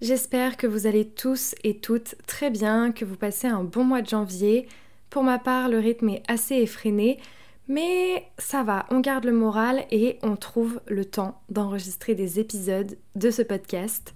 J'espère que vous allez tous et toutes très bien, que vous passez un bon mois de janvier. Pour ma part, le rythme est assez effréné, mais ça va, on garde le moral et on trouve le temps d'enregistrer des épisodes de ce podcast.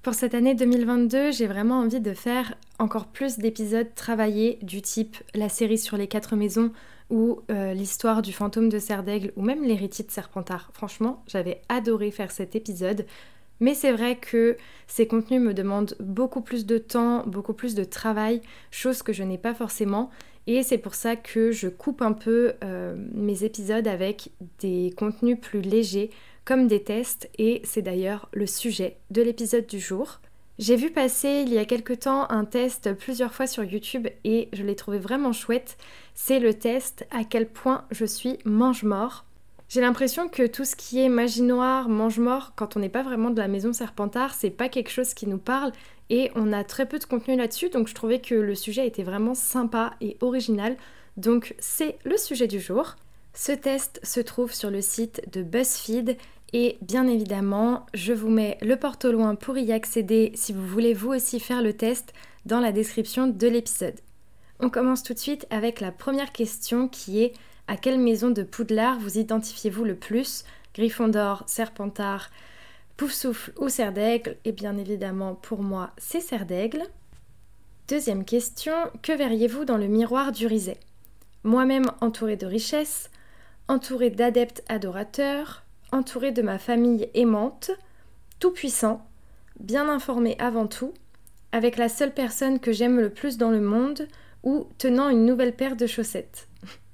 Pour cette année 2022, j'ai vraiment envie de faire encore plus d'épisodes travaillés du type la série sur les quatre maisons ou euh, l'histoire du fantôme de Serdaigle ou même l'héritier de Serpentard. Franchement, j'avais adoré faire cet épisode. Mais c'est vrai que ces contenus me demandent beaucoup plus de temps, beaucoup plus de travail, chose que je n'ai pas forcément. Et c'est pour ça que je coupe un peu euh, mes épisodes avec des contenus plus légers, comme des tests, et c'est d'ailleurs le sujet de l'épisode du jour. J'ai vu passer il y a quelque temps un test plusieurs fois sur YouTube et je l'ai trouvé vraiment chouette. C'est le test à quel point je suis mange-mort. J'ai l'impression que tout ce qui est magie noire, mange-mort, quand on n'est pas vraiment de la maison Serpentard, c'est pas quelque chose qui nous parle et on a très peu de contenu là-dessus, donc je trouvais que le sujet était vraiment sympa et original. Donc c'est le sujet du jour. Ce test se trouve sur le site de BuzzFeed et bien évidemment, je vous mets le porte au loin pour y accéder si vous voulez vous aussi faire le test dans la description de l'épisode. On commence tout de suite avec la première question qui est à quelle maison de Poudlard vous identifiez-vous le plus? Gryffondor, Serpentard, Poufsouffle ou Serdaigle? Et bien évidemment, pour moi, c'est Serdaigle. Deuxième question, que verriez-vous dans le miroir du Rizet? Moi-même entourée de richesses, entourée d'adeptes adorateurs, entourée de ma famille aimante, tout puissant, bien informé avant tout, avec la seule personne que j'aime le plus dans le monde, ou tenant une nouvelle paire de chaussettes.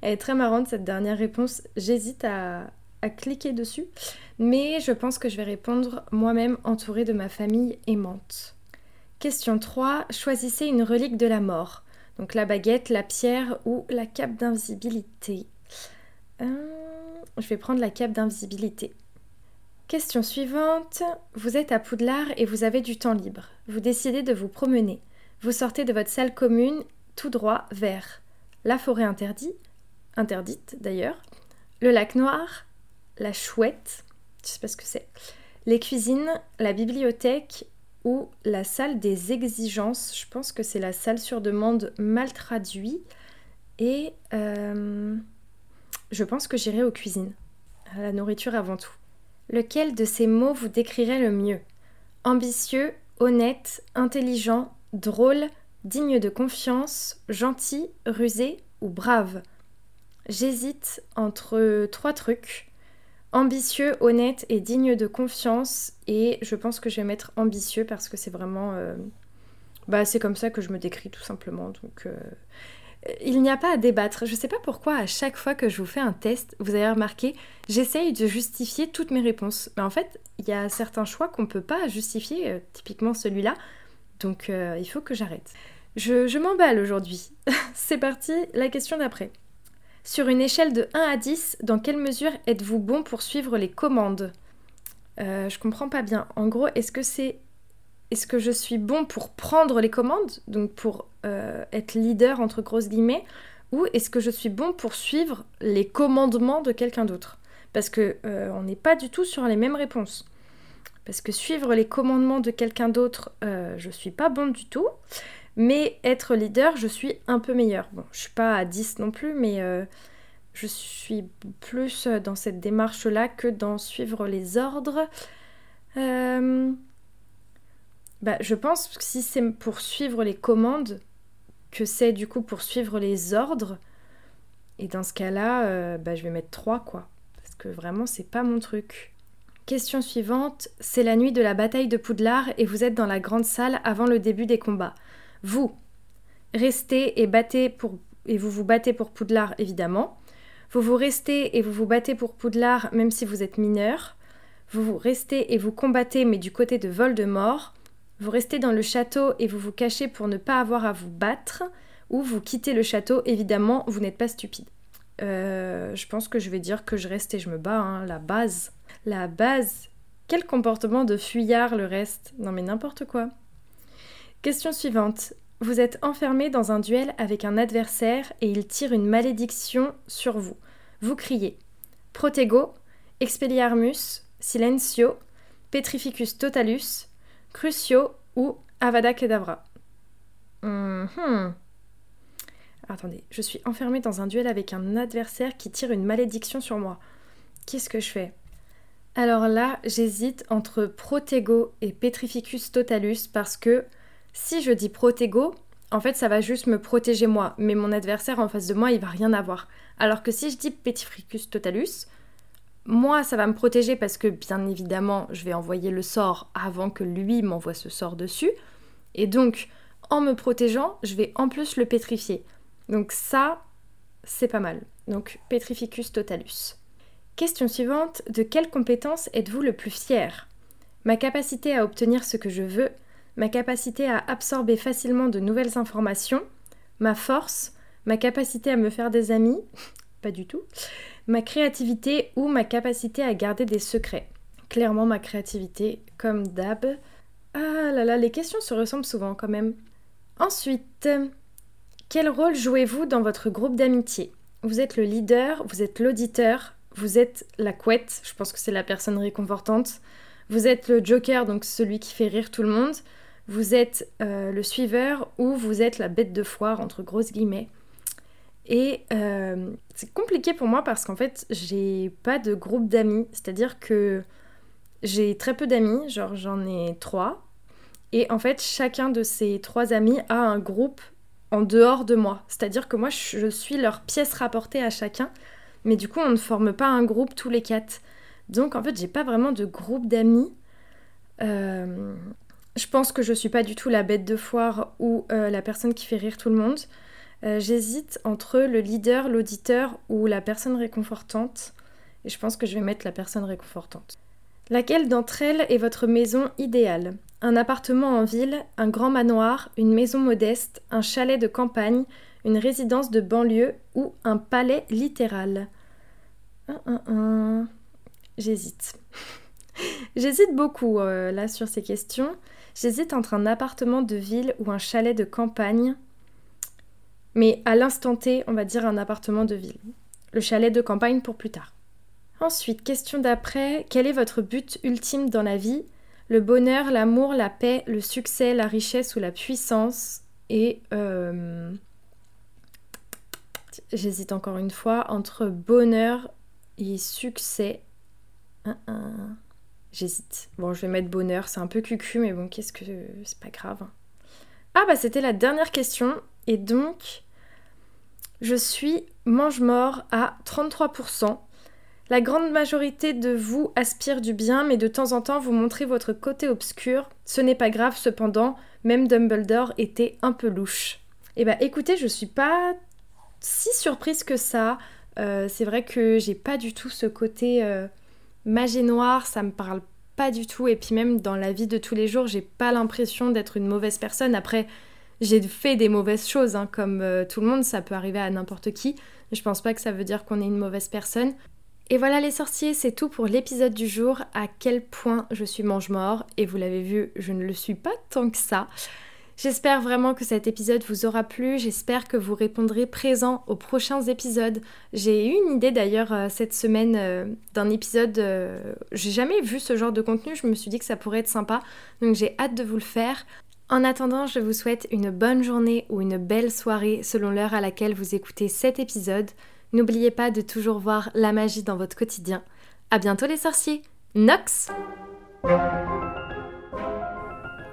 Elle est très marrante cette dernière réponse. J'hésite à, cliquer dessus, mais je pense que je vais répondre moi-même entourée de ma famille aimante. Question 3. Choisissez une relique de la mort. Donc la baguette, la pierre ou la cape d'invisibilité. Euh, je vais prendre la cape d'invisibilité. Question suivante. Vous êtes à Poudlard et vous avez du temps libre. Vous décidez de vous promener. Vous sortez de votre salle commune tout droit vers la forêt interdite, interdite d'ailleurs, le lac noir, la chouette, je sais pas ce que c'est, les cuisines, la bibliothèque ou la salle des exigences. Je pense que c'est la salle sur demande mal traduit. Et euh, je pense que j'irai aux cuisines, à la nourriture avant tout. Lequel de ces mots vous décrirait le mieux? Ambitieux, honnête, intelligent, drôle, digne de confiance, gentil, rusé ou brave J'hésite entre trois trucs. Ambitieux, honnête et digne de confiance. Et je pense que je vais mettre ambitieux parce que c'est vraiment... Euh, bah, c'est comme ça que je me décris tout simplement. Donc... Euh, il n'y a pas à débattre. Je ne sais pas pourquoi à chaque fois que je vous fais un test, vous avez remarqué, j'essaye de justifier toutes mes réponses. Mais en fait, il y a certains choix qu'on ne peut pas justifier, euh, typiquement celui-là. Donc il faut que j'arrête. Je, m'emballe aujourd'hui. C'est parti, la question d'après. Sur une échelle de 1 à 10, dans quelle mesure êtes-vous bon pour suivre les commandes? Euh, Je comprends pas bien. En gros, est-ce que c'est. Est-ce que je suis bon pour prendre les commandes, donc pour euh, être leader entre grosses guillemets, ou est-ce que je suis bon pour suivre les commandements de quelqu'un d'autre? Parce que euh, on n'est pas du tout sur les mêmes réponses. Parce que suivre les commandements de quelqu'un d'autre, je suis pas bon du tout. Mais être leader, je suis un peu meilleure. Bon, je suis pas à 10 non plus, mais euh, je suis plus dans cette démarche-là que dans suivre les ordres. Euh, bah, je pense que si c'est pour suivre les commandes, que c'est du coup pour suivre les ordres, et dans ce cas-là, euh, bah, je vais mettre 3 quoi. Parce que vraiment, c'est pas mon truc. Question suivante, c'est la nuit de la bataille de Poudlard et vous êtes dans la grande salle avant le début des combats. Vous, restez et battez pour et vous vous battez pour Poudlard évidemment. Vous vous restez et vous vous battez pour Poudlard même si vous êtes mineur. Vous vous restez et vous combattez mais du côté de Voldemort. Vous restez dans le château et vous vous cachez pour ne pas avoir à vous battre, ou vous quittez le château, évidemment, vous n'êtes pas stupide. Euh, je pense que je vais dire que je reste et je me bats, hein, la base. La base. Quel comportement de fuyard le reste? Non mais n'importe quoi. Question suivante. Vous êtes enfermé dans un duel avec un adversaire et il tire une malédiction sur vous. Vous criez Protego, Expelliarmus, Silencio, Petrificus Totalus, Crucio ou Avada Kedavra. Mhm. Attendez, je suis enfermée dans un duel avec un adversaire qui tire une malédiction sur moi. Qu'est-ce que je fais? Alors là, j'hésite entre Protego et Petrificus Totalus parce que si je dis Protego, en fait, ça va juste me protéger moi, mais mon adversaire en face de moi, il va rien avoir. Alors que si je dis Petrificus Totalus, moi, ça va me protéger parce que, bien évidemment, je vais envoyer le sort avant que lui m'envoie ce sort dessus. Et donc, en me protégeant, je vais en plus le pétrifier. Donc ça, c'est pas mal. Donc, Petrificus Totalus. Question suivante, de quelle compétence êtes-vous le plus fier? Ma capacité à obtenir ce que je veux, ma capacité à absorber facilement de nouvelles informations, ma force, ma capacité à me faire des amis, pas du tout, ma créativité ou ma capacité à garder des secrets. Clairement ma créativité, comme d'hab. Ah là là, les questions se ressemblent souvent quand même. Ensuite, quel rôle jouez-vous dans votre groupe d'amitié? Vous êtes le leader, vous êtes l'auditeur, vous êtes la couette, je pense que c'est la personne réconfortante. Vous êtes le joker, donc celui qui fait rire tout le monde. Vous êtes euh, le suiveur ou vous êtes la bête de foire, entre grosses guillemets. Et euh, c'est compliqué pour moi parce qu'en fait, j'ai pas de groupe d'amis. C'est-à-dire que j'ai très peu d'amis, genre j'en ai trois. Et en fait, chacun de ces trois amis a un groupe en dehors de moi. C'est-à-dire que moi, je suis leur pièce rapportée à chacun. Mais du coup, on ne forme pas un groupe tous les quatre. Donc en fait, j'ai pas vraiment de groupe d'amis. Euh, je pense que je suis pas du tout la bête de foire ou euh, la personne qui fait rire tout le monde. Euh, j'hésite entre le leader, l'auditeur ou la personne réconfortante. Et je pense que je vais mettre la personne réconfortante. Laquelle d'entre elles est votre maison idéale? Un appartement en ville, un grand manoir, une maison modeste, un chalet de campagne, une résidence de banlieue ou un palais littéral J'hésite. J'hésite beaucoup euh, là sur ces questions. J'hésite entre un appartement de ville ou un chalet de campagne. Mais à l'instant T, on va dire un appartement de ville. Le chalet de campagne pour plus tard. Ensuite, question d'après, quel est votre but ultime dans la vie? Le bonheur, l'amour, la paix, le succès, la richesse ou la puissance? Et euh, j'hésite encore une fois entre bonheur et succès. J'hésite. Bon, je vais mettre bonheur, c'est un peu cucu, mais bon, qu'est-ce que. C'est pas grave. Ah, bah, c'était la dernière question. Et donc, je suis mange-mort à 33%. La grande majorité de vous aspire du bien, mais de temps en temps vous montrez votre côté obscur. Ce n'est pas grave, cependant, même Dumbledore était un peu louche. Eh bah écoutez, je suis pas si surprise que ça. Euh, c'est vrai que j'ai pas du tout ce côté euh, magie noire, ça me parle pas du tout. Et puis même dans la vie de tous les jours, j'ai pas l'impression d'être une mauvaise personne. Après, j'ai fait des mauvaises choses, hein, comme euh, tout le monde, ça peut arriver à n'importe qui. Je pense pas que ça veut dire qu'on est une mauvaise personne. Et voilà les sorciers, c'est tout pour l'épisode du jour. À quel point je suis mange-mort, et vous l'avez vu, je ne le suis pas tant que ça. J'espère vraiment que cet épisode vous aura plu, j'espère que vous répondrez présent aux prochains épisodes. J'ai eu une idée d'ailleurs euh, cette semaine euh, d'un épisode, j'ai jamais vu ce genre de contenu, je me suis dit que ça pourrait être sympa, donc j'ai hâte de vous le faire. En attendant, je vous souhaite une bonne journée ou une belle soirée selon l'heure à laquelle vous écoutez cet épisode. N'oubliez pas de toujours voir la magie dans votre quotidien. À bientôt les sorciers. Nox